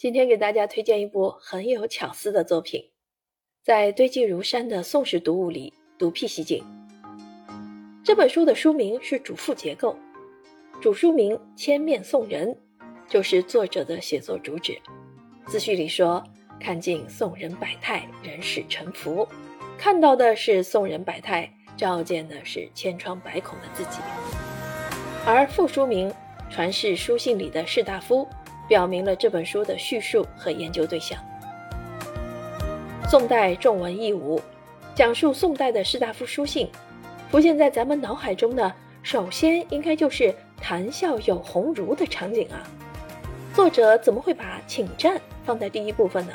今天给大家推荐一部很有巧思的作品，在堆积如山的宋史读物里独辟蹊径。这本书的书名是主副结构，主书名《千面宋人》，就是作者的写作主旨。自序里说：“看尽宋人百态，人世沉浮，看到的是宋人百态，照见的是千疮百孔的自己。”而副书名《传世书信里的士大夫》。表明了这本书的叙述和研究对象。宋代重文抑武，讲述宋代的士大夫书信，浮现在咱们脑海中的，首先应该就是谈笑有鸿儒的场景啊。作者怎么会把请战放在第一部分呢？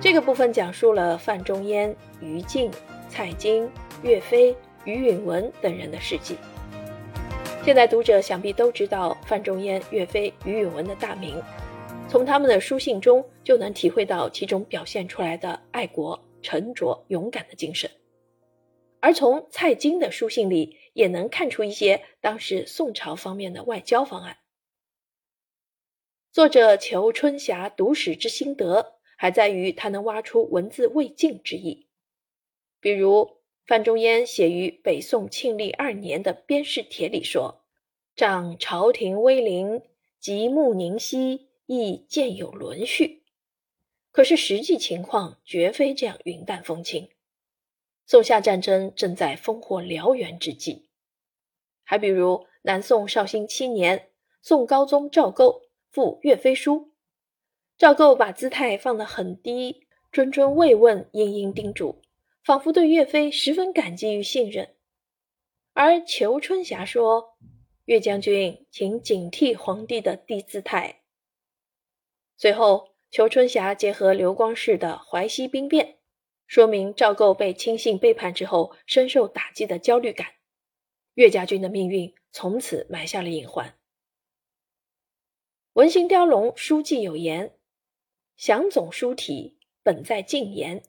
这个部分讲述了范仲淹、于禁、蔡京、岳飞、于允文等人的事迹。现在读者想必都知道范仲淹、岳飞、于允文的大名，从他们的书信中就能体会到其中表现出来的爱国、沉着、勇敢的精神。而从蔡京的书信里，也能看出一些当时宋朝方面的外交方案。作者求春霞读史之心得，还在于他能挖出文字未尽之意，比如。范仲淹写于北宋庆历二年的《边事帖》里说：“仗朝廷威灵，极目凝息，亦见有伦序。”可是实际情况绝非这样云淡风轻。宋夏战争正在烽火燎原之际。还比如南宋绍兴七年，宋高宗赵构赋岳飞书，赵构把姿态放得很低，谆谆慰问，殷殷叮嘱。仿佛对岳飞十分感激与信任，而裘春霞说：“岳将军，请警惕皇帝的低姿态。”随后，裘春霞结合刘光世的淮西兵变，说明赵构被亲信背叛之后深受打击的焦虑感。岳家军的命运从此埋下了隐患。《文心雕龙》书记有言：“详总书体，本在禁言。”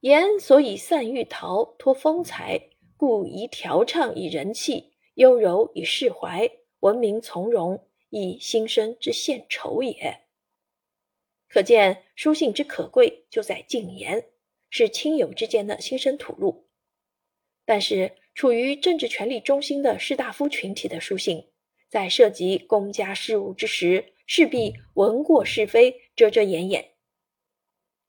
言所以散玉陶托风采，故宜调畅以人气，优柔以释怀，文明从容以心生之献丑也。可见书信之可贵，就在谨言，是亲友之间的心声吐露。但是处于政治权力中心的士大夫群体的书信，在涉及公家事务之时，势必闻过是非，遮遮掩掩。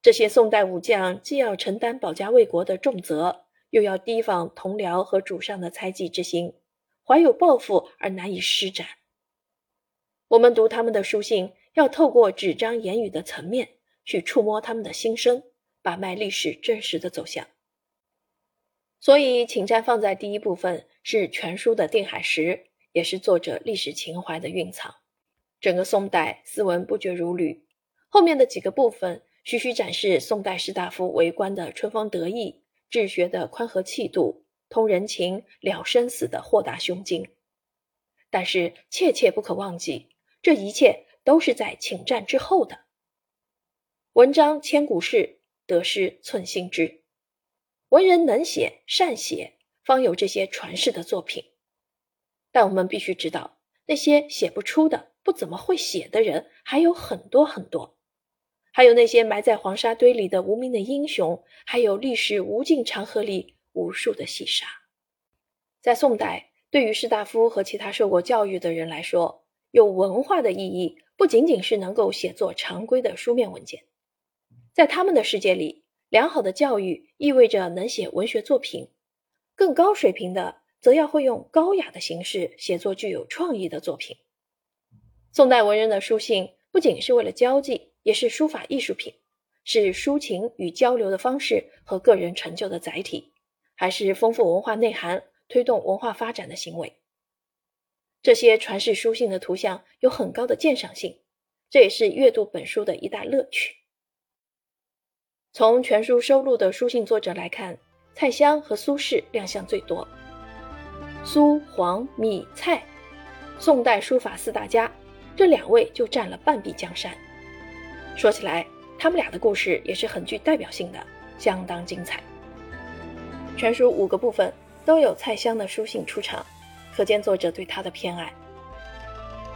这些宋代武将既要承担保家卫国的重责，又要提防同僚和主上的猜忌之心，怀有抱负而难以施展。我们读他们的书信，要透过纸张言语的层面去触摸他们的心声，把脉历史真实的走向。所以，请战放在第一部分是全书的定海石，也是作者历史情怀的蕴藏。整个宋代斯文不绝如缕，后面的几个部分。徐徐展示宋代士大夫为官的春风得意，治学的宽和气度，通人情了生死的豁达胸襟。但是切切不可忘记，这一切都是在请战之后的。文章千古事，得失寸心知。文人能写善写，方有这些传世的作品。但我们必须知道，那些写不出的、不怎么会写的人还有很多很多。还有那些埋在黄沙堆里的无名的英雄，还有历史无尽长河里无数的细沙。在宋代，对于士大夫和其他受过教育的人来说，有文化的意义不仅仅是能够写作常规的书面文件，在他们的世界里，良好的教育意味着能写文学作品，更高水平的则要会用高雅的形式写作具有创意的作品。宋代文人的书信不仅是为了交际。也是书法艺术品，是抒情与交流的方式和个人成就的载体，还是丰富文化内涵、推动文化发展的行为。这些传世书信的图像有很高的鉴赏性，这也是阅读本书的一大乐趣。从全书收录的书信作者来看，蔡襄和苏轼亮相最多。苏、黄、米、蔡，宋代书法四大家，这两位就占了半壁江山。说起来，他们俩的故事也是很具代表性的，相当精彩。全书五个部分都有蔡襄的书信出场，可见作者对他的偏爱。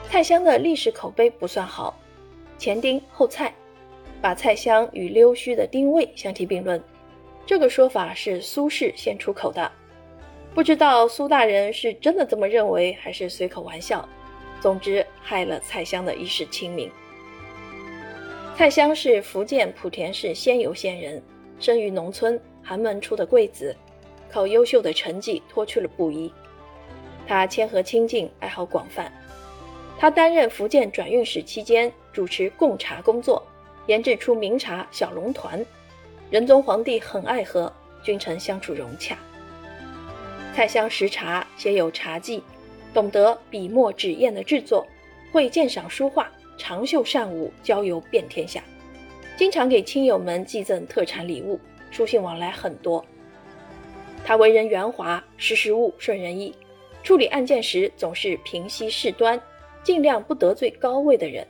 蔡襄的历史口碑不算好，前丁后蔡，把蔡襄与溜须的丁谓相提并论。这个说法是苏轼先出口的，不知道苏大人是真的这么认为，还是随口玩笑。总之，害了蔡襄的一世清名。蔡襄是福建莆田市仙游县人，生于农村，寒门出的贵子，靠优秀的成绩脱去了布衣。他谦和清静，爱好广泛。他担任福建转运使期间，主持贡茶工作，研制出名茶小龙团。仁宗皇帝很爱喝，君臣相处融洽。蔡襄识茶，写有茶记，懂得笔墨纸砚的制作，会鉴赏书画，长袖善舞，交游遍天下，经常给亲友们寄赠特产礼物，书信往来很多。他为人圆滑，识时务，顺人意，处理案件时总是平息事端，尽量不得罪高位的人，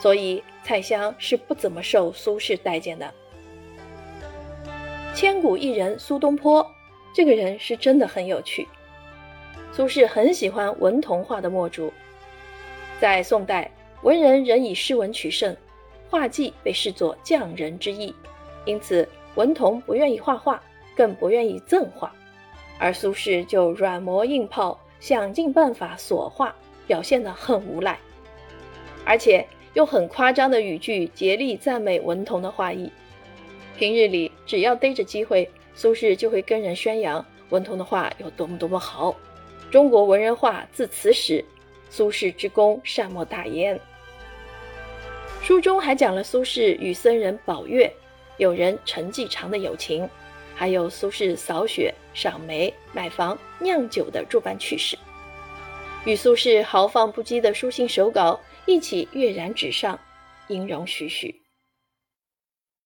所以蔡襄是不怎么受苏轼待见的。千古一人苏东坡，这个人是真的很有趣。苏轼很喜欢文童画的墨竹，在宋代，文人仍以诗文取胜，画技被视作匠人之艺，因此文童不愿意画画，更不愿意赠画，而苏轼就软磨硬泡，想尽办法索画，表现得很无赖，而且用很夸张的语句竭力赞美文童的画艺。平日里，只要逮着机会，苏轼就会跟人宣扬文同的画有多么多么好。中国文人画自此始，苏轼之功善莫大焉。书中还讲了苏轼与僧人宝月友人陈继长的友情，还有苏轼扫雪、赏梅、买房、酿酒的诸般趣事，与苏轼豪放不羁的书信手稿一起跃然纸上，音容栩栩。